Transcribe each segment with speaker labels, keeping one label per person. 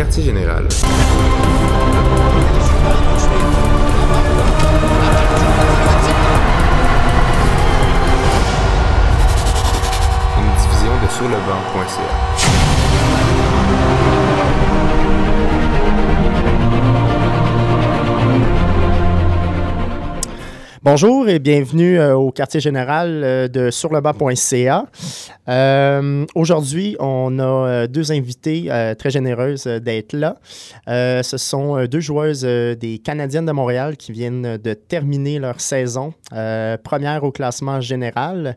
Speaker 1: quartier général. Une division de surlebanc.ca.
Speaker 2: Bonjour et bienvenue euh, au quartier général euh, de surlebanc.ca. Euh, Aujourd'hui, on a euh, deux invités euh, très généreuses d'être là. Euh, ce sont deux joueuses des Canadiennes de Montréal qui viennent de terminer leur saison, première au classement général.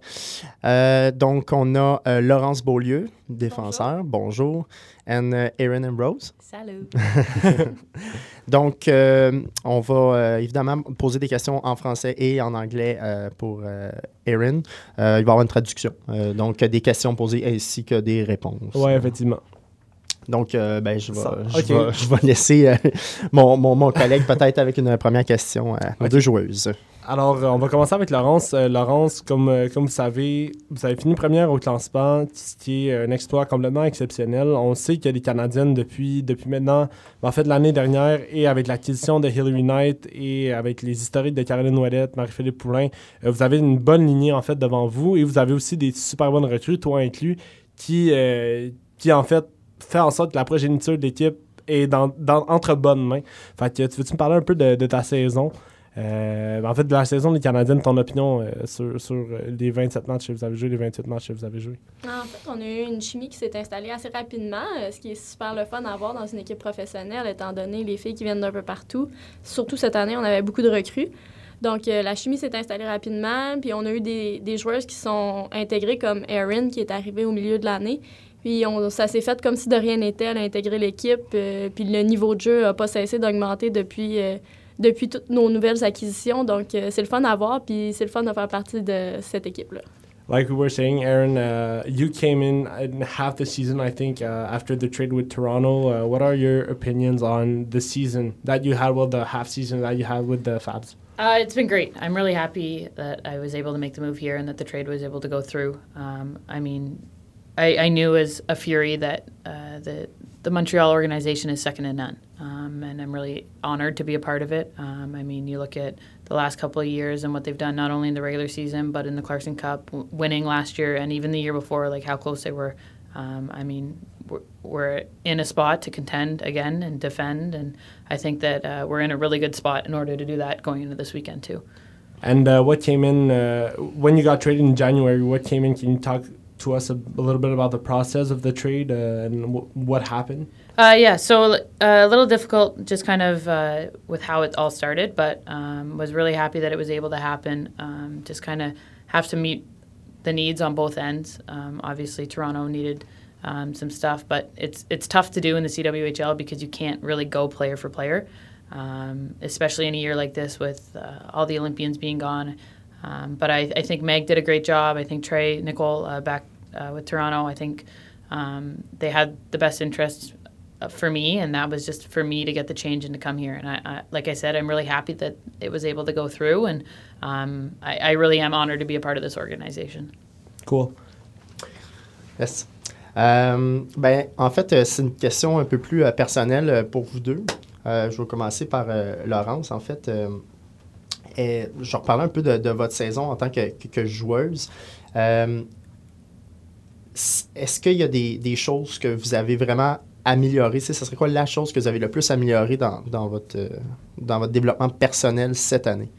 Speaker 2: Donc, on a Laurence Beaulieu, défenseur. Bonjour. And uh, Erin Ambrose.
Speaker 3: Salut.
Speaker 2: Donc, euh, on va euh, évidemment poser des questions en français et en anglais euh, pour Erin. Euh, il va y avoir une traduction. Euh, donc, des questions posées ainsi que des réponses.
Speaker 4: Oui, effectivement.
Speaker 2: Donc, euh, ben, je, vais,
Speaker 4: Ça,
Speaker 2: je,
Speaker 4: ok.
Speaker 2: vais, je vais laisser euh, mon, mon, mon collègue peut-être avec une première question à deux joueuses.
Speaker 4: Alors, euh, on va commencer avec Laurence. Euh, Laurence, comme, euh, comme vous savez, vous avez fini première au classement, ce qui est un exploit complètement exceptionnel. On sait qu'il y a des Canadiennes depuis, depuis maintenant, ben, en fait, l'année dernière, et avec l'acquisition de Hillary Knight et avec les historiques de Caroline Ouellette, Marie-Philippe Poulain, euh, vous avez une bonne lignée, en fait, devant vous, et vous avez aussi des super bonnes recrues, toi inclus, qui, qui en fait, fait en sorte que la progéniture de l'équipe est dans, dans- entre bonnes mains. Fait que, tu veux-tu me parler un peu de ta saison? Euh, en fait, de la saison des Canadiennes, ton opinion euh, sur, sur euh, les 27 matchs que vous avez joués, les 28 matchs que vous avez joués?
Speaker 3: En fait, on a eu une chimie qui s'est installée assez rapidement, ce qui est super le fun à voir dans une équipe professionnelle, étant donné les filles qui viennent d'un peu partout. Surtout cette année, on avait beaucoup de recrues. Donc, la chimie s'est installée rapidement, puis on a eu des, des joueuses qui sont intégrées, comme Erin, qui est arrivée au milieu de l'année. Puis on, ça s'est fait comme si de rien n'était. Elle a intégré l'équipe, puis le niveau de jeu n'a pas cessé d'augmenter depuis, depuis toutes nos nouvelles acquisitions. Donc, euh, c'est le fun à voir, puis c'est le fun de faire partie de cette équipe-là.
Speaker 4: Like we were saying, Aaron, uh, you came in in half the season, I think, uh, after the trade with Toronto. Uh, what are your opinions on the season that you had, well, the half season that you had with the Fabs?
Speaker 5: Uh, it's been great. I'm really happy that I was able to make the move here and that the trade was able to go through. Um, I mean, I, I knew as a Fury that uh, the the Montreal organization is second to none, um, and I'm really honored to be a part of it. Um, I mean, you look at the last couple of years and what they've done, not only in the regular season but in the Clarkson Cup, w- winning last year and even the year before, like how close they were. Um, I mean, we're, we're in a spot to contend again and defend, and I think that uh, we're in a really good spot in order to do that going into this weekend too.
Speaker 4: And uh, what came in uh, when you got traded in January? What came in? Can you talk to us a, a little bit about the process of the trade uh, and w- what happened?
Speaker 5: Uh, yeah, so uh, a little difficult, just kind of uh, with how it all started, but um, was really happy that it was able to happen. Um, just kind of have to meet the needs on both ends. Um, obviously, Toronto needed um, some stuff, but it's it's tough to do in the CWHL because you can't really go player for player, um, especially in a year like this with uh, all the Olympians being gone. Um, but I, I think Meg did a great job. I think Trey Nicole uh, back uh, with Toronto. I think um, they had the best interests uh, for me, and that was just for me to get the change and to come here. And I, I like I said, I'm really happy that it was able to go through, and um, I, I really am honored to be a part of this organization.
Speaker 4: Cool.
Speaker 2: Yes. Euh, ben, en fait, euh, c'est une question un peu plus euh, personnelle euh, pour vous deux. Euh, je vais commencer par euh, Laurence. En fait, euh, et je reparler un peu de, de votre saison en tant que, que- que joueuse. Est-ce qu'il y a des, des choses que vous avez vraiment améliorées? Ce serait quoi la chose que vous avez le plus améliorée dans, dans votre, euh, dans votre développement personnel cette année,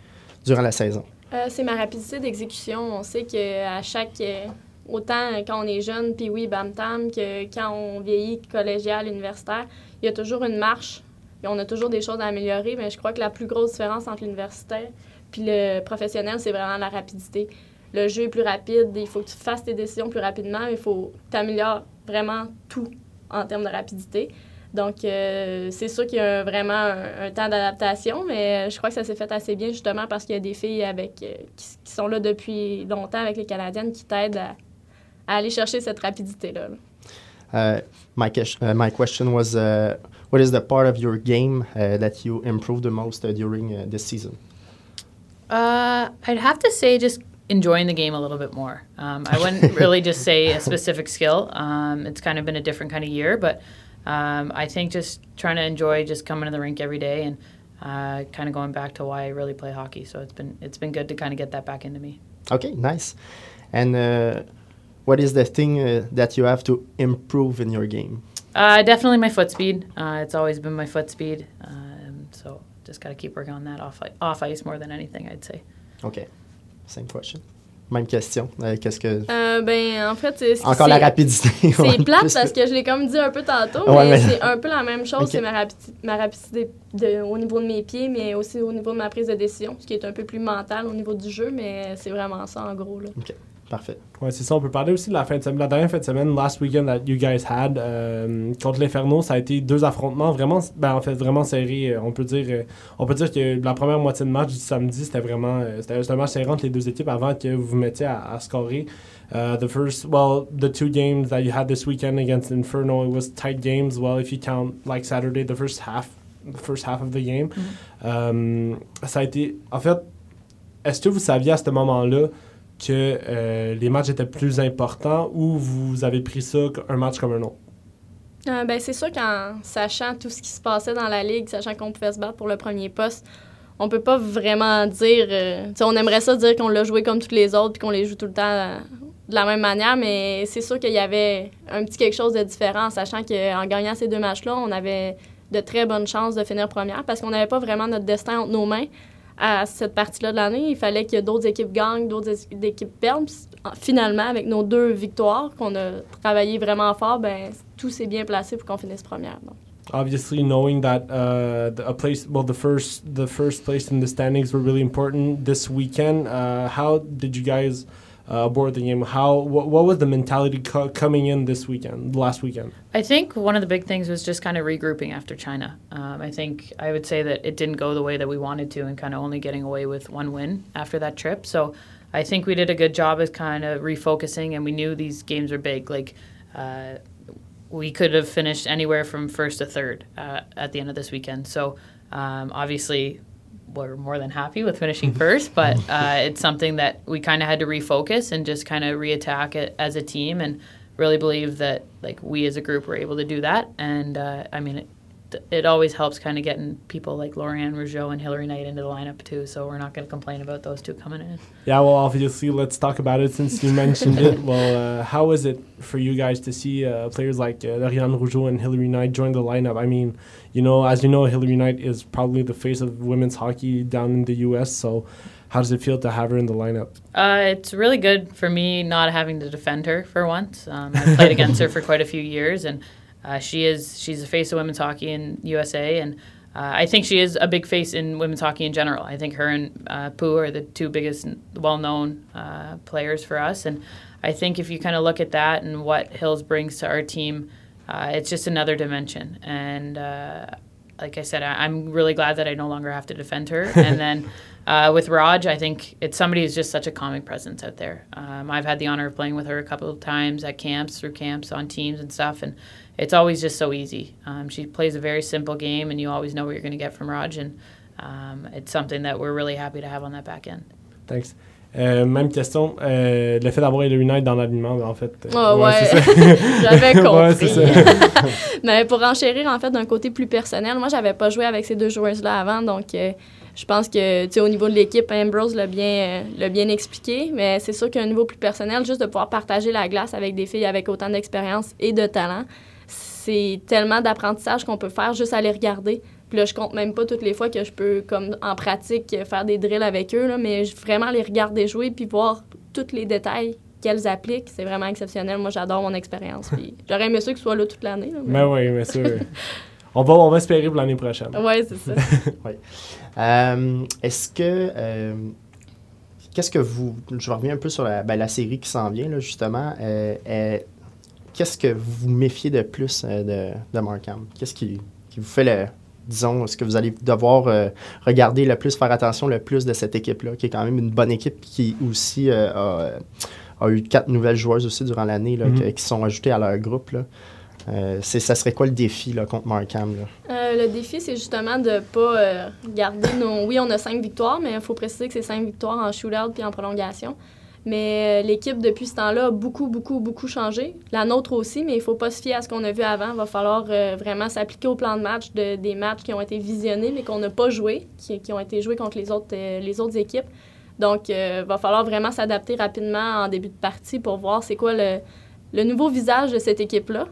Speaker 2: durant la saison?
Speaker 3: Euh, c'est ma rapidité d'exécution. On sait qu'à chaque. euh, autant quand on est jeune, puis oui, bam tam, que quand on vieillit collégial, universitaire, il y a toujours une marche. Et on a toujours des choses à améliorer, mais je crois que la plus grosse différence entre l'universitaire puis le professionnel, c'est vraiment la rapidité. Le jeu est plus rapide, il faut que tu fasses tes décisions plus rapidement, il faut que tu améliores vraiment tout en termes de rapidité. Donc, euh, c'est sûr qu'il y a vraiment un, un temps d'adaptation, mais je crois que ça s'est fait assez bien justement parce qu'il y a des filles avec, euh, qui, qui sont là depuis longtemps avec les Canadiennes qui t'aident à, à aller chercher cette rapidité-là. là.
Speaker 2: Uh, my, ques- uh, my question was uh, What is the part of your game uh, that you improved the most uh, during uh, this season?
Speaker 5: Uh, I'd have to say just enjoying the game a little bit more. Um, I wouldn't really just say a specific skill. Um, it's kind of been a different kind of year, but um, I think just trying to enjoy just coming to the rink every day and uh, kind of going back to why I really play hockey. So it's been it's been good to kind of get that back into me.
Speaker 2: Okay, nice. And uh, what is the thing uh, that you have to improve in your game?
Speaker 5: Uh, definitely my foot speed. Uh, it's always been my foot speed. Um, so just got to keep working on that off off ice more than anything, I'd say.
Speaker 2: Okay, same question. Même question. Euh, Qu'est-ce que.
Speaker 3: Euh, ben, en fait, c'est.
Speaker 2: Encore la rapidité.
Speaker 3: C'est plate parce que je l'ai comme dit un peu tantôt,
Speaker 2: Ouais,
Speaker 3: mais,
Speaker 2: mais-
Speaker 3: c'est un peu la même chose.
Speaker 2: Ok.
Speaker 3: C'est ma, rapidi- ma rapidité de- au niveau de mes pieds, mais aussi au niveau de ma prise de décision, ce qui est un peu plus mental au niveau du jeu, mais c'est vraiment ça en gros. Là.
Speaker 2: Parfait.
Speaker 4: Ouais, c'est ça. On peut parler aussi de la fin de semaine. La dernière fin de semaine, last weekend that you guys had, euh, contre l'Inferno, ça a été deux affrontements vraiment, ben, en fait, vraiment serrés. Euh, On peut dire, euh, on peut dire que la première moitié de match du samedi, c'était vraiment, euh, c'était un match serré entre les deux équipes avant que vous vous mettiez à, à scorer. Uh, the first, well, the two games that you had this weekend against Inferno, it was tight games. Well, if you count like Saturday, the first half, the first half of the game, Euh, ça a été, en fait, est-ce que vous saviez à ce moment-là que euh, les matchs étaient plus importants ou vous avez pris ça un match comme un autre?
Speaker 3: Euh, ben, c'est sûr qu'en sachant tout ce qui se passait dans la ligue, sachant qu'on pouvait se battre pour le premier poste, on peut pas vraiment dire. euh, on aimerait ça dire qu'on l'a joué comme toutes les autres puis qu'on les joue tout le temps de la même manière, mais c'est sûr qu'il y avait un petit quelque chose de différent, en sachant qu'en gagnant ces deux matchs-là, on avait de très bonnes chances de finir première parce qu'on n'avait pas vraiment notre destin entre nos mains à cette partie-là de l'année. Il fallait que d'autres équipes gagnent, d'autres es- équipes perdent. Puis, finalement, avec nos deux victoires qu'on a travaillé vraiment fort, ben tout s'est bien placé pour qu'on finisse première. donc.
Speaker 4: Obviously, knowing that uh, the, a place, well, the first, the first place in the standings were really important this weekend. Uh, how did you guys uh, the game? How, what, what was the mentality co- coming in this weekend, last weekend?
Speaker 5: I think one of the big things was just kind of regrouping after China. Um, I think I would say that it didn't go the way that we wanted to, and kind of only getting away with one win after that trip. So I think we did a good job of kind of refocusing, and we knew these games were big. Like uh, we could have finished anywhere from first to third uh, at the end of this weekend. So um, obviously. We're more than happy with finishing first, but uh, it's something that we kind of had to refocus and just kind of reattack it as a team and really believe that like we as a group were able to do that. And uh, i mean it, it always helps kind of getting people like Lorianne Rougeau and Hillary Knight into the lineup too so we're not going to complain about those two coming in
Speaker 4: Yeah, well, obviously, let's talk about it since you mentioned it. Well, uh, how is it for you guys to see uh, players like uh, Lariane Rougeau and Hillary Knight join the lineup? I mean, you know, as you know, Hillary Knight is probably the face of women's hockey down in the U.S. So, how does it feel to have her in the lineup?
Speaker 5: uh, it's really good for me not having to defend her for once um, i've played against her for quite a few years and uh, she is she's a face of women's hockey in usa and uh, I think she is a big face in women's hockey in general. I think her and uh, Pooh are the two biggest, well-known uh, players for us, and I think if you kind of look at that and what Hills brings to our team, uh, it's just another dimension. And uh, like I said, I, I'm really glad that I no longer have to defend her. and then uh, with Raj, I think it's somebody who's just such a calming presence out there. Um, I've had the honor of playing with her a couple of times at camps, through camps, on teams and stuff, and it's always just so easy. Um, she plays a very simple game, and you always know what you're going to get from Raj, and um, it's something that we're really happy to have on that back end.
Speaker 4: Thanks. Euh, même question, euh, le fait d'avoir Hillary Knight dans l'alignement, en fait. euh,
Speaker 3: ouais, j'avais compris.
Speaker 4: Ouais, c'est ça.
Speaker 3: Mais pour enchérir, en fait, d'un côté plus personnel, moi, j'avais pas joué avec ces deux joueuses-là avant, donc euh, je pense que, tu sais, au niveau de l'équipe, Ambrose l'a bien, euh, l'a bien expliqué, mais c'est sûr qu'à un niveau plus personnel, juste de pouvoir partager la glace avec des filles avec autant d'expérience et de talent, c'est tellement d'apprentissage qu'on peut faire juste à les regarder. Puis là, je compte même pas toutes les fois que je peux, comme en pratique, faire des drills avec eux, là, mais vraiment les regarder jouer puis voir tous les détails qu'elles appliquent, c'est vraiment exceptionnel. Moi, j'adore mon expérience. J'aurais aimé ça qu'ils soient là toute l'année. mais-
Speaker 4: Mais oui, bien sûr. on, va, on va espérer pour l'année prochaine.
Speaker 3: Ouais, c'est ça.
Speaker 2: Euh, Est-ce que. euh, Qu'est-ce que vous. Je reviens un peu sur la, ben, la série qui s'en vient, là, justement. Euh, Qu'est-ce que vous méfiez de plus de, de Markham? Qu'est-ce qui, qui vous fait le. Disons, est-ce que vous allez devoir regarder le plus, faire attention le plus de cette équipe-là, qui est quand même une bonne équipe, qui aussi a, a eu quatre nouvelles joueuses aussi durant l'année, là, que- qui sont ajoutées à leur groupe. Là? Euh, ça serait quoi le défi là, contre Markham?
Speaker 3: Euh, le défi, c'est justement de pas euh, garder nos. Oui, on a cinq victoires, mais il faut préciser que c'est cinq victoires en shootout puis en prolongation. Mais euh, l'équipe, depuis ce temps-là, a beaucoup, beaucoup, beaucoup changé. La nôtre aussi, mais il ne faut pas se fier à ce qu'on a vu avant. Il va falloir vraiment s'appliquer au plan de match de, des matchs qui ont été visionnés, mais qu'on n'a pas joué, qui, ont été joués contre les autres, les autres équipes. Donc, il va falloir vraiment s'adapter rapidement en début de partie pour voir c'est quoi le, le, nouveau visage de cette équipe-là.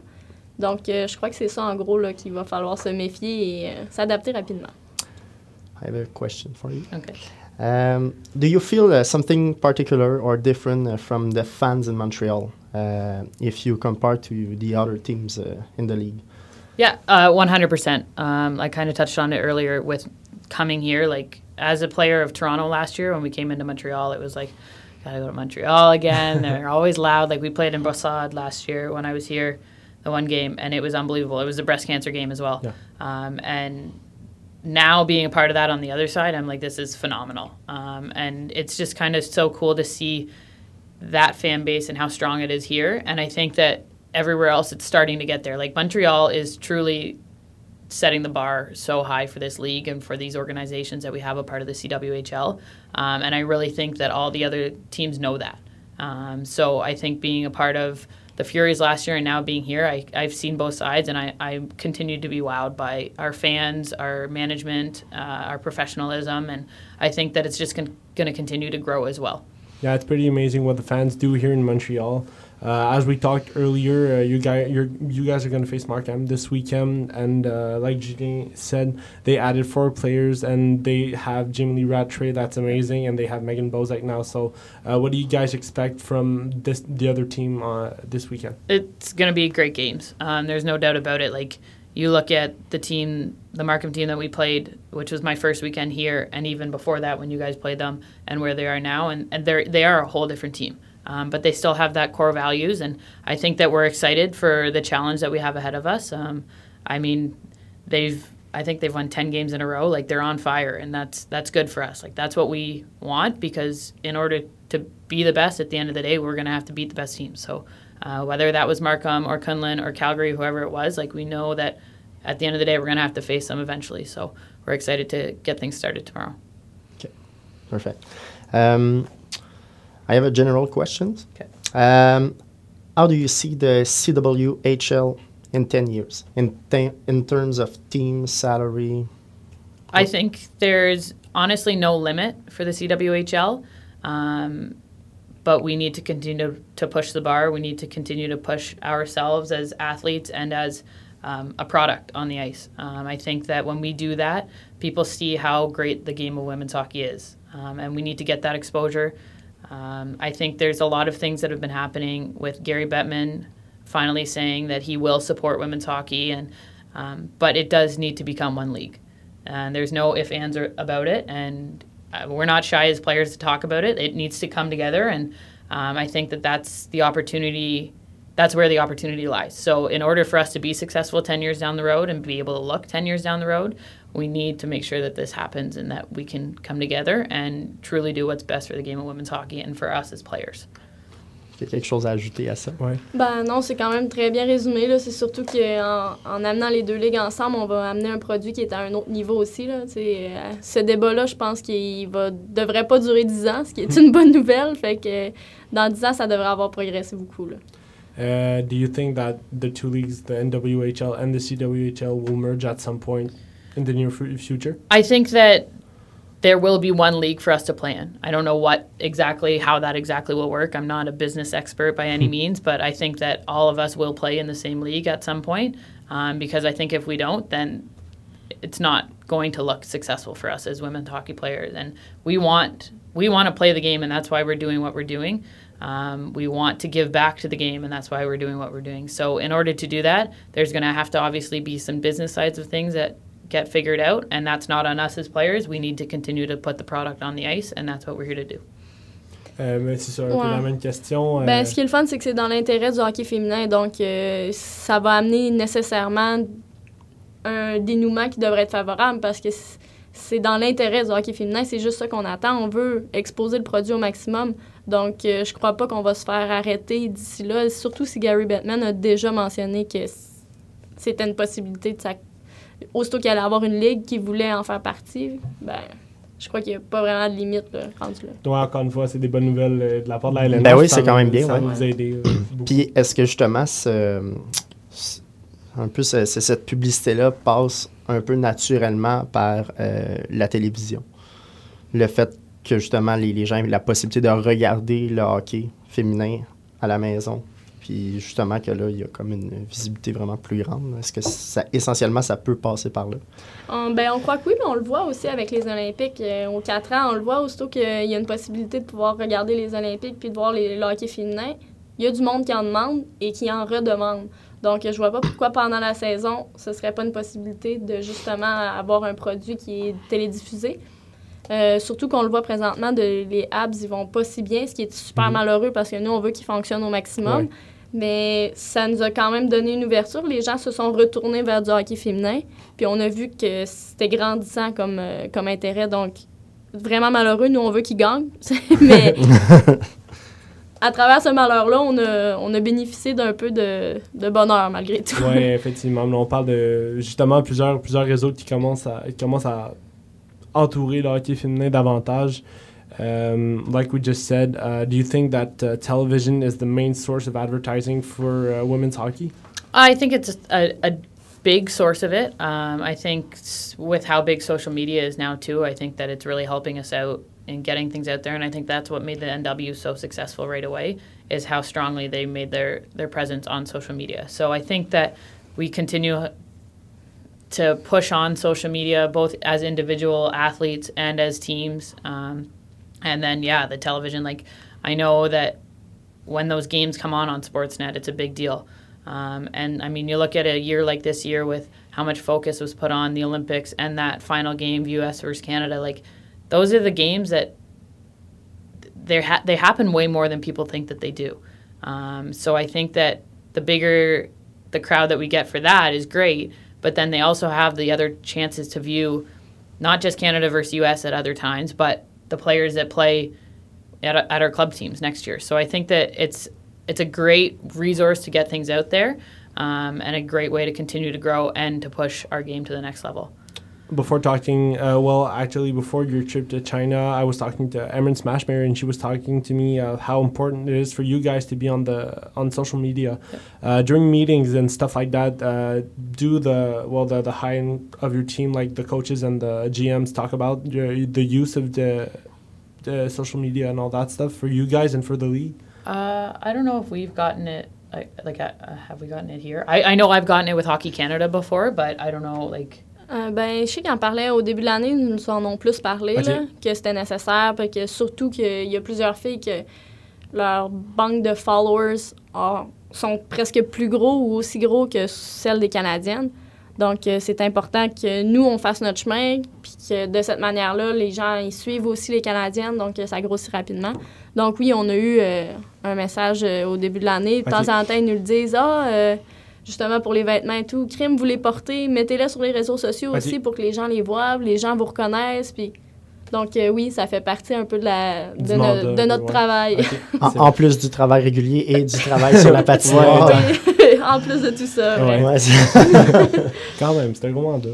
Speaker 3: Donc, je crois que c'est ça, en gros, qu'il va falloir se méfier et s'adapter rapidement.
Speaker 2: I have a question for you.
Speaker 5: Okay.
Speaker 2: Um, do you feel uh, something particular or different uh, from the fans in Montreal uh, if you compare to the other teams uh, in the league?
Speaker 5: Yeah, uh, 100%. Um, I kind of touched on it earlier with coming here. Like, as a player of Toronto last year, when we came into Montreal, it was like, gotta go to Montreal again. They're always loud. Like, we played in Brossard last year when I was here, the one game, and it was unbelievable. It was a breast cancer game as well.
Speaker 4: Yeah.
Speaker 5: Um, and now being a part of that on the other side, I'm like, this is phenomenal. Um, and it's just kind of so cool to see that fan base and how strong it is here. And I think that everywhere else it's starting to get there. Like Montreal is truly setting the bar so high for this league and for these organizations that we have a part of the CWHL. Um, and I really think that all the other teams know that. Um, so I think being a part of the Furies last year and now being here, I, I've seen both sides, and I, I continue to be wowed by our fans, our management, uh, our professionalism, and I think that it's just con- going to continue to grow as well.
Speaker 4: Yeah, it's pretty amazing what the fans do here in Montreal. Uh, as we talked earlier, uh, you guys, you guys are going to face Markham this weekend, and uh, like Julien said, they added four players, and they have Jim Lee Rattray, that's amazing, and they have Megan Bozak now. So, uh, what do you guys expect from this the other team uh, this weekend?
Speaker 5: It's going to be great games. Um, there's no doubt about it. Like you look at the team, the Markham team that we played, which was my first weekend here, and even before that when you guys played them, and where they are now, and, and they they are a whole different team. Um, but they still have that core values, and I think that we're excited for the challenge that we have ahead of us. Um, I mean, they've I think they've won ten games in a row. Like they're on fire, and that's that's good for us. Like that's what we want because in order to be the best at the end of the day, we're going to have to beat the best teams. So uh, whether that was Markham or Kunlun or Calgary, whoever it was, like we know that at the end of the day, we're going to have to face them eventually. So we're excited to get things started tomorrow.
Speaker 2: Okay, perfect. Um, I have a general question.
Speaker 5: Okay.
Speaker 2: Um, how do you see the CWHL in 10 years in, in terms of team salary?
Speaker 5: I think there's honestly no limit for the CWHL. Um, but we need to continue to push the bar. We need to continue to push ourselves as athletes and as um, a product on the ice. Um, I think that when we do that, people see how great the game of women's hockey is. Um, and we need to get that exposure. Um, I think there's a lot of things that have been happening with Gary Bettman finally saying that he will support women's hockey, and um, but it does need to become one league. And there's no if ands about it, and uh, we're not shy as players to talk about it. It needs to come together, and um, I think that that's the opportunity. That's where the opportunity lies. So, in order for us to be successful 10 years down the road and be able to look 10 years down the road, we need to make sure that this happens and that we can come together and truly do what's best for the game of women's hockey and for us as players.
Speaker 2: Il y a quelque chose à ajouter à ça?
Speaker 4: Ouais.
Speaker 3: Ben non, c'est quand même très bien résumé. Là. C'est surtout qu'en en amenant les deux ligues ensemble, on va amener un produit qui est à un autre niveau aussi. Là. Euh, ce débat-là, je pense qu'il ne devrait pas durer 10 ans, ce qui est une bonne nouvelle. Fait que dans 10 ans, ça devrait avoir progressé beaucoup. Là.
Speaker 4: Uh, do you think that the two leagues, the NWHL and the CWHL, will merge at some point? In the near future?
Speaker 5: I think that there will be one league for us to play in. I don't know what exactly, how that exactly will work. I'm not a business expert by any means, but I think that all of us will play in the same league at some point um, because I think if we don't, then it's not going to look successful for us as women's hockey players. And we want we want to play the game, and that's why we're doing what we're doing. Um, we want to give back to the game, and that's why we're doing what we're doing. So, in order to do that, there's going to have to obviously be some business sides of things that get figured out, and that's not on us as players. We need to continue to put the product on the ice, and that's what we're here to do.
Speaker 4: Euh, mais c'est ça, un ouais. peu la même question. Euh...
Speaker 3: Ben, ce qui est le fun, c'est que c'est dans l'intérêt du hockey féminin, donc euh, ça va amener nécessairement un dénouement qui devrait être favorable parce que c'est dans l'intérêt du hockey féminin, c'est juste ça qu'on attend. On veut exposer le produit au maximum. Donc, euh, je crois pas qu'on va se faire arrêter d'ici là, surtout si Gary Bettman a déjà mentionné que c'était une possibilité de sa... Aussitôt qu'il allait avoir une ligue qui voulait en faire partie, ben, je crois qu'il n'y a pas vraiment de limite là, rendu là.
Speaker 4: Donc, encore une fois, c'est des bonnes nouvelles euh, de la part de la LNH.
Speaker 2: Ben oui, c'est quand même bien,
Speaker 4: Ça
Speaker 2: ouais.
Speaker 4: va vous aider. euh.
Speaker 2: Puis est-ce que justement, ce- ce- un peu ce- ce- cette publicité-là passe un peu naturellement par euh, la télévision? Le fait que justement les, les gens aient la possibilité de regarder le hockey féminin à la maison, puis justement que là, il y a comme une visibilité vraiment plus grande. Est-ce que ça, essentiellement, ça peut passer par là?
Speaker 3: On, ben, on croit que oui, mais on le voit aussi avec les Olympiques. Euh, aux 4 ans, on le voit aussitôt qu'il y a une possibilité de pouvoir regarder les Olympiques puis de voir les, le hockey féminin. Il y a du monde qui en demande et qui en redemande. Donc, je vois pas pourquoi pendant la saison, ce serait pas une possibilité de justement avoir un produit qui est télédiffusé. Euh, surtout qu'on le voit présentement, de, les Habs, ils vont pas si bien, ce qui est super
Speaker 2: Mhm.
Speaker 3: malheureux parce que nous, on veut qu'ils fonctionnent au maximum.
Speaker 4: Ouais.
Speaker 3: Mais ça nous a quand même donné une ouverture. Les gens se sont retournés vers du hockey féminin. Puis on a vu que c'était grandissant comme, euh, comme intérêt. Donc, vraiment malheureux. Nous, on veut qu'ils gagnent. Mais à travers ce malheur-là, on a, on a bénéficié d'un peu de, de bonheur malgré tout.
Speaker 4: Oui, effectivement. Là, on parle de justement plusieurs, plusieurs réseaux qui commencent à, qui commencent à entourer le hockey féminin davantage. Um, like we just said, uh, do you think that uh, television is the main source of advertising for uh, women's hockey?
Speaker 5: I think it's a, a big source of it. Um, I think with how big social media is now too, I think that it's really helping us out in getting things out there, and I think that's what made the NW so successful right away is how strongly they made their their presence on social media. So I think that we continue to push on social media both as individual athletes and as teams. Um, and then yeah, the television. Like I know that when those games come on on Sportsnet, it's a big deal. Um, and I mean, you look at a year like this year with how much focus was put on the Olympics and that final game, U.S. versus Canada. Like, those are the games that they ha- they happen way more than people think that they do. Um, so I think that the bigger the crowd that we get for that is great, but then they also have the other chances to view not just Canada versus U.S. at other times, but the players that play at, at our club teams next year. So I think that it's it's a great resource to get things out there, um, and a great way to continue to grow and to push our game to the next level.
Speaker 4: Before talking, uh, well, actually, before your trip to China, I was talking to Erin Smashmare, and she was talking to me uh, how important it is for you guys to be on the on social media uh, during meetings and stuff like that. Uh, do the well the the high end of your team, like the coaches and the GMs, talk about your, the use of the, the social media and all that stuff for you guys and for the league.
Speaker 5: Uh, I don't know if we've gotten it. Like, like uh, have we gotten it here? I, I know I've gotten it with Hockey Canada before, but I don't know. Like,
Speaker 3: Euh, ben, je sais qu'en parlait au début de l'année, ils nous en ont plus parlé, là, que c'était nécessaire, puis que surtout qu'il y a plusieurs filles que leur banque de followers sont presque plus gros ou aussi gros que celle des Canadiennes. Donc, euh, c'est important que nous, on fasse notre chemin, puis que de cette manière-là, les gens, ils suivent aussi les Canadiennes, donc euh, ça grossit rapidement. Donc, oui, on a eu euh, un message euh, au début de l'année. De temps en temps, ils nous le disent, ah, euh, justement pour les vêtements et tout, crime, vous les portez, mettez-les sur les réseaux sociaux aussi pour que les gens les voient, les gens vous reconnaissent, puis... Donc, euh, oui, ça fait partie un peu de, la,
Speaker 4: Du
Speaker 3: de, no-
Speaker 4: mandat,
Speaker 3: de notre
Speaker 4: ouais.
Speaker 3: travail.
Speaker 2: En, plus du travail régulier et du travail sur la patinoire.
Speaker 3: En plus de tout ça.
Speaker 4: Ouais. Quand même, c'est un gros mandat.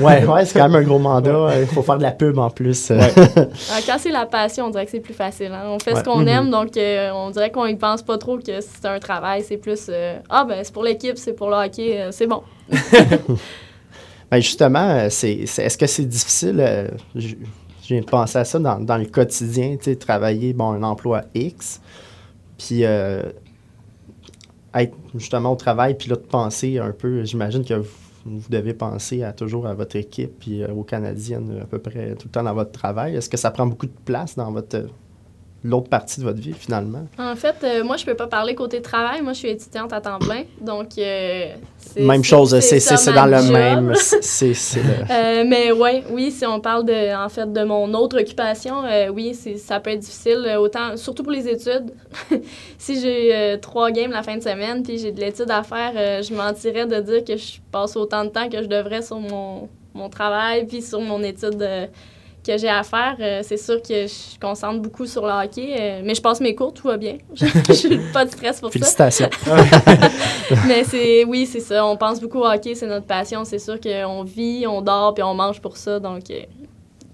Speaker 2: ouais, ouais, c'est quand même un gros mandat. Il faut faire de la pub en plus.
Speaker 4: Ouais.
Speaker 3: Ah, Quand c'est la passion, on dirait que c'est plus facile. hein. On fait
Speaker 2: Ouais.
Speaker 3: ce qu'on
Speaker 2: Mhm.
Speaker 3: aime, donc euh, on dirait qu'on y pense pas trop que c'est un travail. C'est plus euh, Ah, ben c'est pour l'équipe, c'est pour le hockey, euh, c'est bon.
Speaker 2: Ben, justement, euh, c'est, c'est- est-ce que c'est difficile, euh, je, je viens de penser à ça dans, dans le quotidien, travailler bon, un emploi X, puis euh, être justement au travail, puis là de penser un peu, j'imagine que vous, vous devez penser à toujours à votre équipe, puis euh, aux Canadiennes à peu près tout le temps dans votre travail. Est-ce que ça prend beaucoup de place dans votre l'autre partie de votre vie finalement?
Speaker 3: En fait, euh, moi, je peux pas parler côté travail. Moi, je suis étudiante à temps plein. Donc, euh, c'est-
Speaker 2: Même chose, c'est, dans le
Speaker 3: job.
Speaker 2: même... C'est, le-
Speaker 3: mais ouais, oui, si on parle de, en fait, de mon autre occupation, euh, oui, ça peut être difficile, autant, surtout pour les études. si j'ai trois games la fin de semaine, puis j'ai de l'étude à faire, je mentirais de dire que je passe autant de temps que je devrais sur mon, mon travail, puis sur mon étude que j'ai à faire. Euh, c'est sûr que je concentre beaucoup sur le hockey, euh, mais je passe mes cours, tout va bien. Je n'ai pas de stress pour ça.
Speaker 2: Félicitations.
Speaker 3: Mais c'est oui, c'est ça. On pense beaucoup au hockey, c'est notre passion. C'est sûr qu'on vit, on dort, puis on mange pour ça. Donc, euh,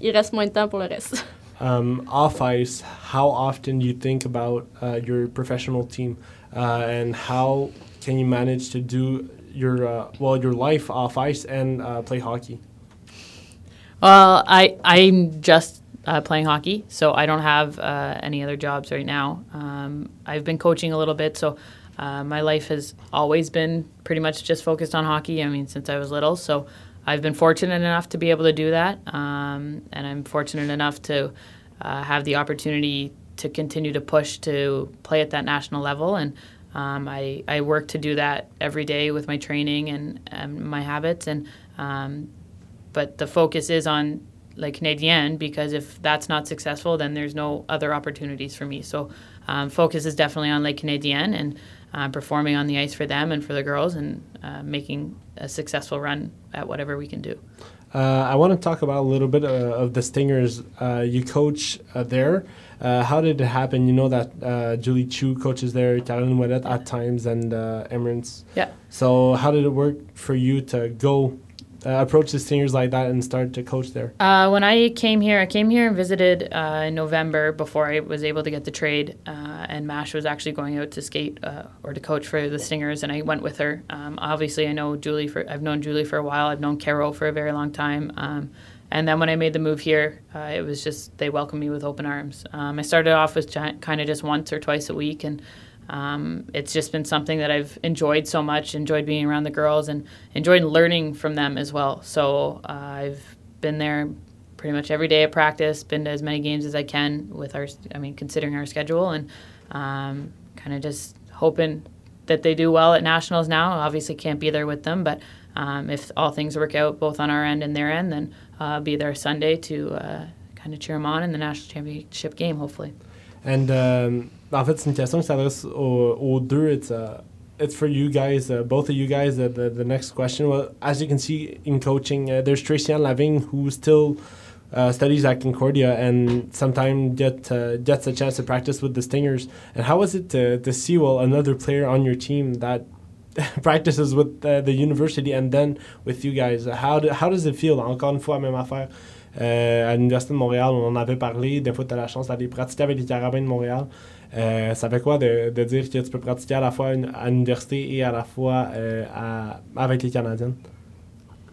Speaker 3: il reste moins de temps pour le reste.
Speaker 4: Um, off ice, how often do you think about uh, your professional team, uh, and how can you manage to do your uh, well your life off ice and uh, play hockey?
Speaker 5: Well, I I'm just uh, playing hockey, so I don't have uh, any other jobs right now. Um, I've been coaching a little bit, so uh, my life has always been pretty much just focused on hockey. I mean, since I was little, so I've been fortunate enough to be able to do that, um, and I'm fortunate enough to uh, have the opportunity to continue to push to play at that national level and. Um, I, I work to do that every day with my training and, and my habits and um, but the focus is on like Canadian because if that's not successful, then there's no other opportunities for me. So um, focus is definitely on Lake Canadian and uh, performing on the ice for them and for the girls and uh, making a successful run at whatever we can do.
Speaker 4: Uh, I want to talk about a little bit uh, of the Stingers. Uh, you coach uh, there. Uh, how did it happen? You know that uh, Julie Chu coaches there, Caroline Ouellet at times, and uh, Emirates.
Speaker 5: Yeah.
Speaker 4: So how did it work for you to go uh, approach the Stingers like that and start to coach there?
Speaker 5: Uh, when I came here, I came here and visited uh, in November before I was able to get the trade. Uh, and Mash was actually going out to skate uh, or to coach for the Stingers, and I went with her. Um, obviously, I know Julie for I've known Julie for a while. I've known Carol for a very long time. Um, and then when I made the move here, uh, it was just they welcomed me with open arms. Um, I started off with kind of just once or twice a week, and um, it's just been something that I've enjoyed so much, enjoyed being around the girls, and enjoyed learning from them as well. So uh, I've been there pretty much every day at practice, been to as many games as I can with our, I mean, considering our schedule, and um, kind of just hoping that they do well at nationals now. Obviously, can't be there with them, but um, if all things work out both on our end and their end, then uh, be there Sunday to uh, kind of cheer them on in the national championship game, hopefully.
Speaker 4: And um, en fait, c'est une question qui s'adresse aux, aux deux. It's uh, it's for you guys, uh, both of you guys. Uh, the the next question. Well, as you can see in coaching, uh, there's Tracian Lavigne who still uh, studies at Concordia and sometimes get uh, gets a chance to practice with the Stingers. And how was it to to see well another player on your team that practices with the university and then with you guys? How do, how does it feel? Encore une fois, même affaire. Euh, à l'Université de Montréal, on en avait parlé. Des fois, tu as la chance d'aller pratiquer avec les Carabins de Montréal. Euh, ça fait quoi de, de, dire que tu peux pratiquer à la fois à l'université et à la fois euh, à, avec les Canadiens?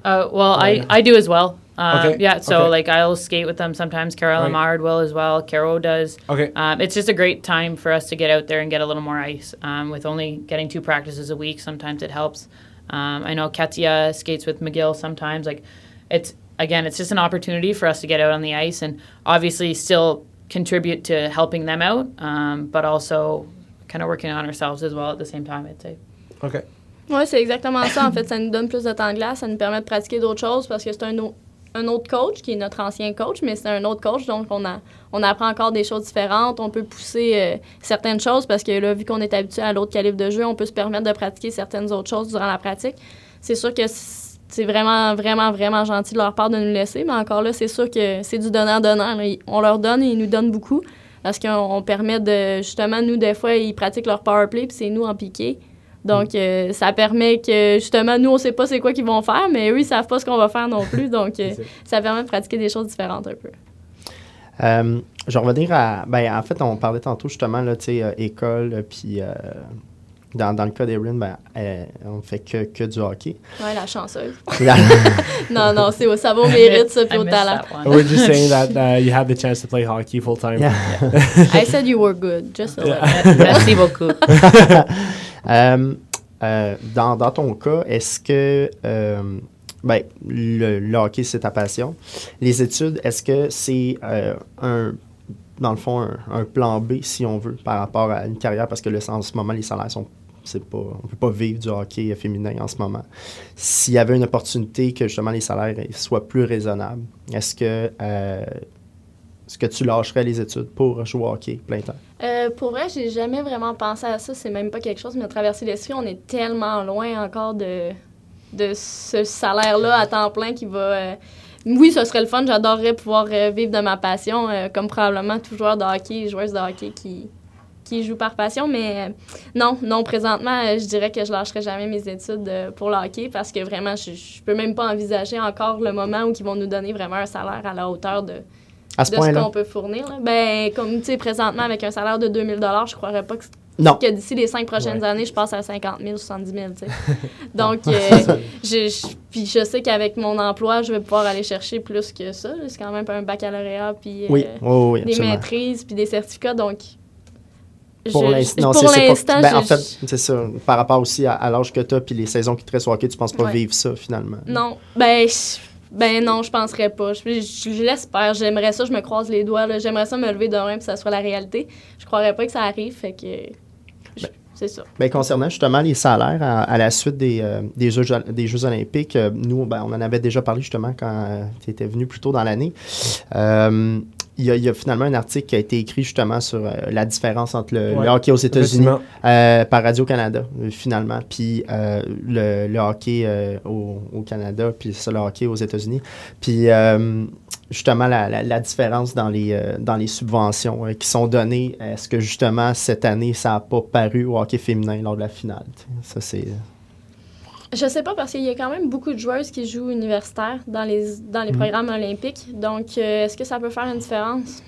Speaker 5: Uh, well, I, I do as well. Uh,
Speaker 4: Okay,
Speaker 5: Yeah, so
Speaker 4: okay.
Speaker 5: like I'll skate with them sometimes. Carol
Speaker 4: Right.
Speaker 5: Amard will as well. Caro does.
Speaker 4: Okay.
Speaker 5: Um, it's just a great time for us to get out there and get a little more ice. Um, with only getting two practices a week, sometimes it helps. Um, I know Katia skates with McGill sometimes. Like, it's again, it's just an opportunity for us to get out on the ice and obviously still contribute to helping them out, um, but also kind of working on ourselves as well at the same time. I'd say.
Speaker 4: OK.
Speaker 3: Oui, c'est exactement ça. En fait, ça nous donne plus de temps de glace, ça nous permet de pratiquer d'autres choses parce que c'est un, au- un autre coach qui est notre ancien coach, mais c'est un autre coach, donc on, a, on apprend encore des choses différentes. On peut pousser euh, certaines choses parce que là, vu qu'on est habitué à l'autre calibre de jeu, on peut se permettre de pratiquer certaines autres choses durant la pratique. C'est sûr que c'est vraiment, vraiment, vraiment gentil de leur part de nous laisser, mais encore là, c'est sûr que c'est du donnant-donnant. On leur donne et ils nous donnent beaucoup parce qu'on on permet de, justement, nous, des fois, ils pratiquent leur power play, puis c'est nous en piqué. Donc, euh, ça permet que, justement, nous, on sait pas c'est quoi qu'ils vont faire, mais eux, ils savent pas ce qu'on va faire non plus. Donc, euh, ça permet de pratiquer des choses différentes un peu.
Speaker 2: Euh, je vais revenir à. Ben, en fait, on parlait tantôt justement, là, tu sais, euh, école, puis dans, dans le cas d'Erin, ben, euh, on fait que, que du hockey.
Speaker 3: Ouais, la chanceuse.
Speaker 2: La-
Speaker 3: non, non, c'est au- ça va au mérite, ça, puis
Speaker 5: I
Speaker 3: au talent.
Speaker 4: We're just saying that uh, you had the chance to play hockey full time.
Speaker 2: Yeah.
Speaker 3: I said you were good, just a little.
Speaker 5: Merci beaucoup.
Speaker 2: Euh, euh, dans, dans ton cas, est-ce que euh, ben, le, le hockey, c'est ta passion? Les études, est-ce que c'est euh, un dans le fond un, un plan B, si on veut, par rapport à une carrière? Parce que là, en ce moment, les salaires sont. C'est pas, on ne peut pas vivre du hockey féminin en ce moment. S'il y avait une opportunité que justement les salaires soient plus raisonnables, est-ce que, euh, est-ce que tu lâcherais les études pour jouer au hockey plein temps?
Speaker 3: Euh, pour vrai, j'ai jamais vraiment pensé à ça. C'est même pas quelque chose qui m'a traversé l'esprit. On est tellement loin encore de, de ce salaire-là à temps plein qui va. euh, Oui, ce serait le fun. J'adorerais pouvoir vivre de ma passion, comme probablement tout joueur de hockey, joueuse de hockey qui, qui joue par passion, mais euh, non, non, présentement, euh, je dirais que je lâcherai jamais mes études euh, pour le hockey parce que vraiment, je, je peux même pas envisager encore le moment où ils vont nous donner vraiment un salaire à la hauteur de,
Speaker 2: À ce
Speaker 3: de ce qu'on peut fournir. là. Ben, comme tu sais, présentement, avec un salaire de 2000 je croirais pas que,
Speaker 2: Non.
Speaker 3: que d'ici les cinq prochaines
Speaker 4: Ouais.
Speaker 3: années, je passe à 50 000, 70 000, tu sais. Donc, euh, je, je- puis je sais qu'avec mon emploi, je vais pouvoir aller chercher plus que ça. C'est quand même un baccalauréat, puis euh,
Speaker 2: oui,
Speaker 3: des
Speaker 2: absolument.
Speaker 3: maîtrises, puis des certificats, donc...
Speaker 2: Pour l'instant, c'est- ben, en fait, c'est ça. Par rapport aussi à, à l'âge que tu as puis les saisons qui te restent au hockey, tu penses pas
Speaker 3: Ouais.
Speaker 2: vivre ça finalement?
Speaker 3: Non, ben, je- ben non, je penserais pas. Je, je- je l'espère. J'aimerais ça, je me croise les doigts. J'aimerais ça me lever demain puis que ça soit la réalité. Je croirais pas que ça arrive, fait que je- c'est ça.
Speaker 2: Ben, concernant justement les salaires à, à la suite des, euh, des, Jeux, des Jeux olympiques, euh, nous, ben, on en avait déjà parlé justement quand tu étais venu plus tôt dans l'année. Il y, a, il y a finalement un article qui a été écrit justement sur euh, la différence entre le,
Speaker 4: Ouais,
Speaker 2: le hockey aux États-Unis euh, par Radio-Canada, euh, finalement, puis le, le hockey au, au Canada, puis ça, le hockey aux États-Unis. Puis justement, la, la- la différence dans les, dans les subventions qui sont données, est-ce que justement cette année, ça n'a pas paru au hockey féminin lors de la finale? Ça, c'est.
Speaker 3: Je sais pas parce qu'il y a quand même beaucoup de joueuses qui jouent universitaire dans les, dans les
Speaker 2: Mhm.
Speaker 3: programmes olympiques. Donc, euh, est-ce que ça peut faire une différence?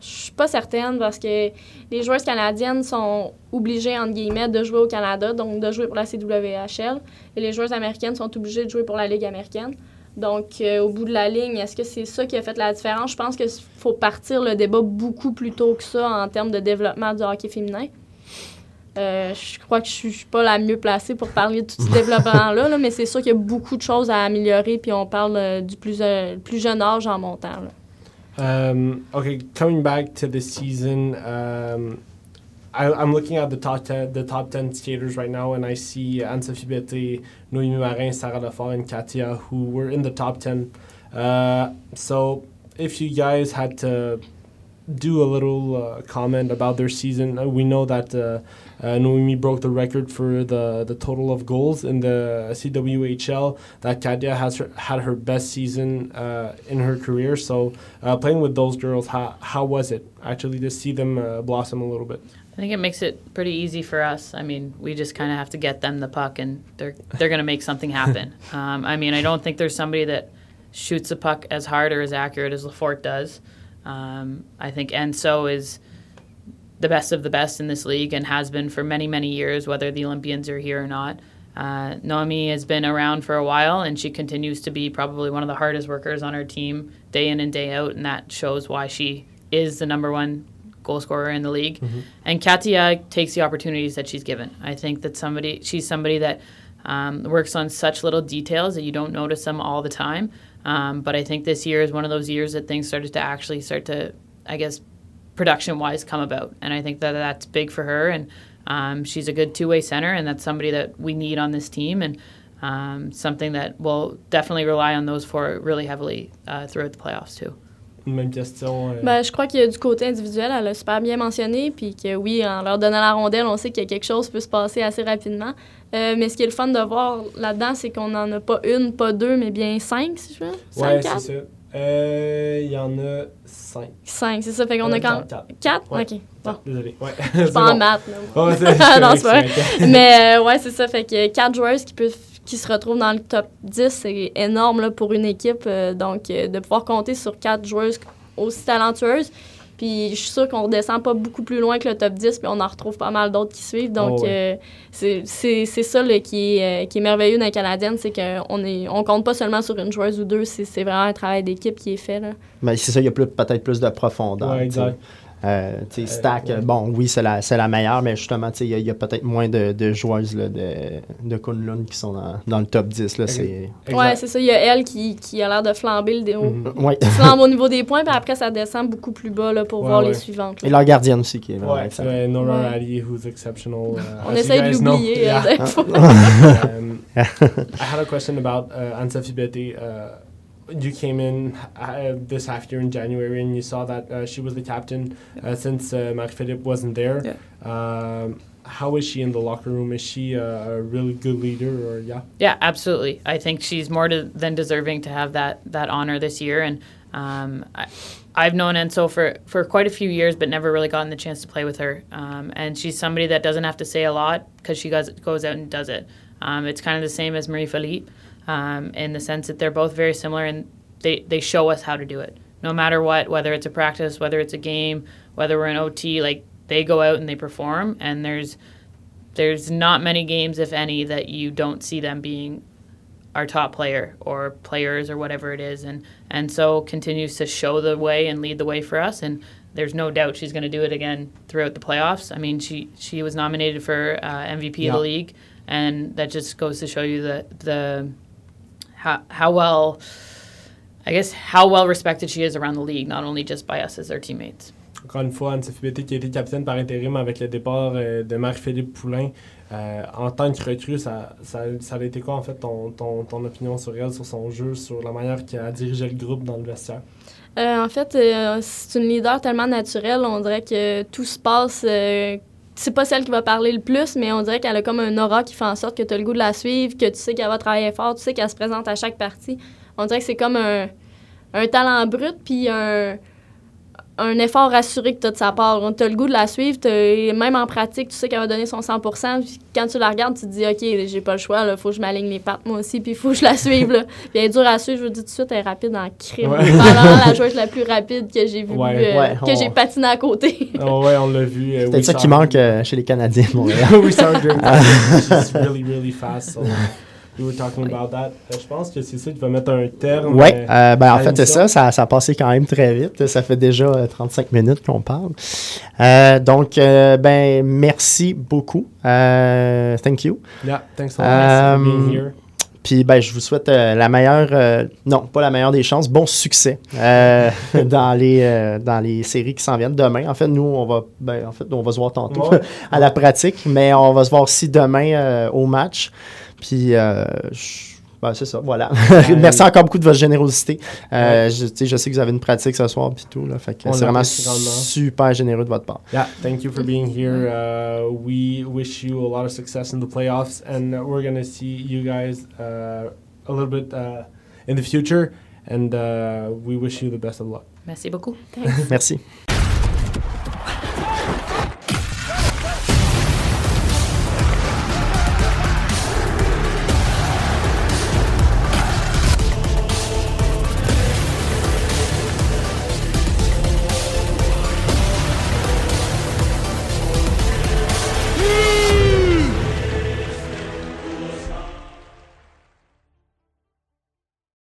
Speaker 3: Je suis pas certaine parce que les joueuses canadiennes sont obligées, entre guillemets, de jouer au Canada, donc de jouer pour la CWHL. Et les joueuses américaines sont obligées de jouer pour la Ligue américaine. Donc, euh, au bout de la ligne, est-ce que c'est ça qui a fait la différence? Je pense qu'il faut partir le débat beaucoup plus tôt que ça en termes de développement du hockey féminin. Euh, je crois que je suis suis pas la mieux placée pour parler de tout ce développement-là, là, mais c'est sûr qu'il y a beaucoup de choses à améliorer, puis on parle euh, du plus, euh, plus jeune âge en montant. là.
Speaker 4: Um, okay, coming back to the season, um, I'm looking at the top ten, the top ten skaters right now, and I see Anne-Sophie Betté, Noémie Marin, Sarah Lafort, and Katia, who were in the top ten. Uh, so, if you guys had to do a little uh, comment about their season, uh, we know that uh, uh, Noemi broke the record for the, the total of goals in the CWHL. That Katia has her, had her best season uh, in her career. So uh, playing with those girls, how, how was it actually to see them uh, blossom a little bit?
Speaker 5: I think it makes it pretty easy for us. I mean, we just kind of have to get them the puck, and they're they're going to make something happen. um, I mean, I don't think there's somebody that shoots a puck as hard or as accurate as Lafort does. Um, I think Enso is the best of the best in this league and has been for many many years, whether the Olympians are here or not. Uh, Noemi has been around for a while, and she continues to be probably one of the hardest workers on our team, day in and day out, and that shows why she is the number one goal scorer in the league. And Katia takes the opportunities that she's given. I think that somebody she's somebody that um, works on such little details that you don't notice them all the time. Um, but I think this year is one of those years that things started to actually start to, I guess, production wise come about. And I think that that's big for her. And um, she's a good two way center, and that's somebody that we need on this team. And um, something that we'll definitely rely on those four really heavily uh, throughout the playoffs, too.
Speaker 4: Même question. euh,
Speaker 3: Ben, je crois qu'il y a du côté individuel, elle a super bien mentionné, puis que oui, en leur donnant la rondelle, on sait qu'il y a quelque chose qui peut se passer assez rapidement. Euh, mais ce qui est le fun de voir là-dedans, c'est qu'on n'en a pas une, pas deux, mais bien cinq, si je veux.
Speaker 4: Ouais, c'est ça. Euh, Il y en a cinq.
Speaker 3: Cinq, c'est ça. Fait qu'on a
Speaker 4: Euh,
Speaker 3: quand
Speaker 4: quatre, quatre?
Speaker 3: Quatre?
Speaker 4: Ouais.
Speaker 3: OK. Bon.
Speaker 4: Désolé. Ouais.
Speaker 3: Je suis
Speaker 4: C'est
Speaker 3: pas en maths, là.
Speaker 4: C'est-
Speaker 3: non, c'est pas vrai. Mais ouais, c'est ça. Fait que quatre joueuses qui peuvent qui se retrouvent dans le top 10, c'est énorme là, pour une équipe. Donc, de pouvoir compter sur quatre joueuses aussi talentueuses. Puis, je suis sûre qu'on redescend pas beaucoup plus loin que le top 10, puis on en retrouve pas mal d'autres qui suivent. Donc,
Speaker 4: Oh, ouais.
Speaker 3: euh, c'est- c'est c'est ça là, qui, est, euh, qui est merveilleux dans les Canadiennes, c'est qu'on est, on compte pas seulement sur une joueuse ou deux, c'est c'est vraiment un travail d'équipe qui est fait. Là.
Speaker 2: Mais c'est ça, il y a peut-être plus de profondeur.
Speaker 4: Ouais, exact.
Speaker 2: Euh, Stack,
Speaker 4: ouais.
Speaker 2: euh, bon, oui, c'est la, c'est la meilleure, mais justement, tu sais, il y a, peut-être moins de, de joueuses là, de, de Kunlun qui sont dans, dans le top 10. Là, c'est...
Speaker 3: Ouais, c'est ça. Il y a elle qui, qui a l'air de flamber le déo.
Speaker 2: Mhm. Ouais.
Speaker 3: flambe au niveau des points, puis après, ça descend beaucoup plus bas là, pour
Speaker 4: Ouais,
Speaker 3: voir
Speaker 4: ouais.
Speaker 3: les suivantes. là.
Speaker 2: Et leur gardienne aussi, qui est vraiment
Speaker 4: Ouais,
Speaker 2: excellente.
Speaker 4: ouais, Nora. Ratty, who's exceptional. uh,
Speaker 3: On essaye de l'oublier. Fois.
Speaker 4: um, I had a question about uh, Anne-Sophie Betty. Uh, you came in uh, this half year in January and you saw that uh, she was the captain uh, since uh, Marc-Philippe wasn't there. Um, how is she in the locker room? Is she a, a really good leader or yeah?
Speaker 5: Yeah, absolutely. I think she's more to, than deserving to have that that honor this year, and Um, I, I've known Enzo for, for quite a few years, but never really gotten the chance to play with her. Um, and she's somebody that doesn't have to say a lot because she goes, goes out and does it. Um, it's kind of the same as Marie Philippe um, in the sense that they're both very similar and they, they show us how to do it. No matter what, whether it's a practice, whether it's a game, whether we're in OT, like they go out and they perform. And there's there's not many games, if any, that you don't see them being our top player or players or whatever it is, and and so continues to show the way and lead the way for us. And there's no doubt she's going to do it again throughout the playoffs. I mean, she she was nominated for uh, MVP
Speaker 2: Yeah.
Speaker 5: of the league, and that just goes to show you the the how how well. I guess how well respected she is around the league, not only just by us as their teammates.
Speaker 4: Encore une fois, Anne-Sophie Bété qui a été capitaine par intérim avec le départ euh, de Marie-Philippe Poulain. Euh, en tant que recrue, ça, ça, ça a été quoi en fait ton, ton, ton opinion sur elle, sur son jeu, sur la manière qu'elle a dirigé le groupe dans le vestiaire?
Speaker 3: Euh, en fait, euh, c'est une leader tellement naturelle. On dirait que tout se passe. C'est pas celle qui va parler le plus, mais on dirait qu'elle a comme un aura qui fait en sorte que tu as le goût de la suivre, que tu sais qu'elle va travailler fort, tu sais qu'elle se présente à chaque partie. On dirait que c'est comme un, un talent brut, puis un, un effort assuré que tu as de sa part. Tu as le goût de la suivre, t'as- même en pratique, tu sais qu'elle va donner son 100 puis quand tu la regardes, tu te dis, OK, j'ai pas le choix, il faut que je m'aligne les pattes moi aussi, puis il faut que je la suive. Là. Puis elle est dure à suivre, je vous dis tout de suite, elle est rapide en crime.
Speaker 4: Ouais.
Speaker 3: Probablement la joueuse la plus rapide que j'ai vue,
Speaker 4: Ouais.
Speaker 3: euh,
Speaker 2: Ouais,
Speaker 3: que
Speaker 2: on-
Speaker 3: j'ai patiné à côté.
Speaker 4: Oh, ouais, on l'a vu. euh,
Speaker 2: C'est ça qui manque euh, chez les Canadiens Montréal.
Speaker 4: we. She's really, really fast. So we were talking about that. Euh, je pense que c'est ça qui va mettre un terme.
Speaker 2: Oui,
Speaker 4: euh,
Speaker 2: ben, en fait, c'est ça, ça, ça a passé quand même très vite. Ça fait déjà euh, 35 minutes qu'on parle. Euh, donc, euh, ben, merci beaucoup. Euh, thank you.
Speaker 4: Yeah, thanks a lot for being here.
Speaker 2: Puis, ben, je vous souhaite euh, la meilleure, euh, non, pas la meilleure des chances, bon succès euh, dans, les, euh, dans les séries qui s'en viennent. Demain, en fait, nous, on va, ben, en fait, on va se voir tantôt
Speaker 4: Ouais.
Speaker 2: à la pratique, mais on va se voir aussi demain euh, au match. Puis, euh, je- ben, c'est ça, voilà. Merci encore beaucoup de votre générosité. Euh, je, tu sais, je sais que vous avez une pratique ce soir, puis tout, là, fait que c'est vraiment super généreux de votre part.
Speaker 4: Yeah, thank you for being here. Uh, we wish you a lot of success in the playoffs, and we're gonna see you guys uh, a little bit uh, in the future. And uh, we wish you the best of luck.
Speaker 5: Merci beaucoup.
Speaker 2: Merci.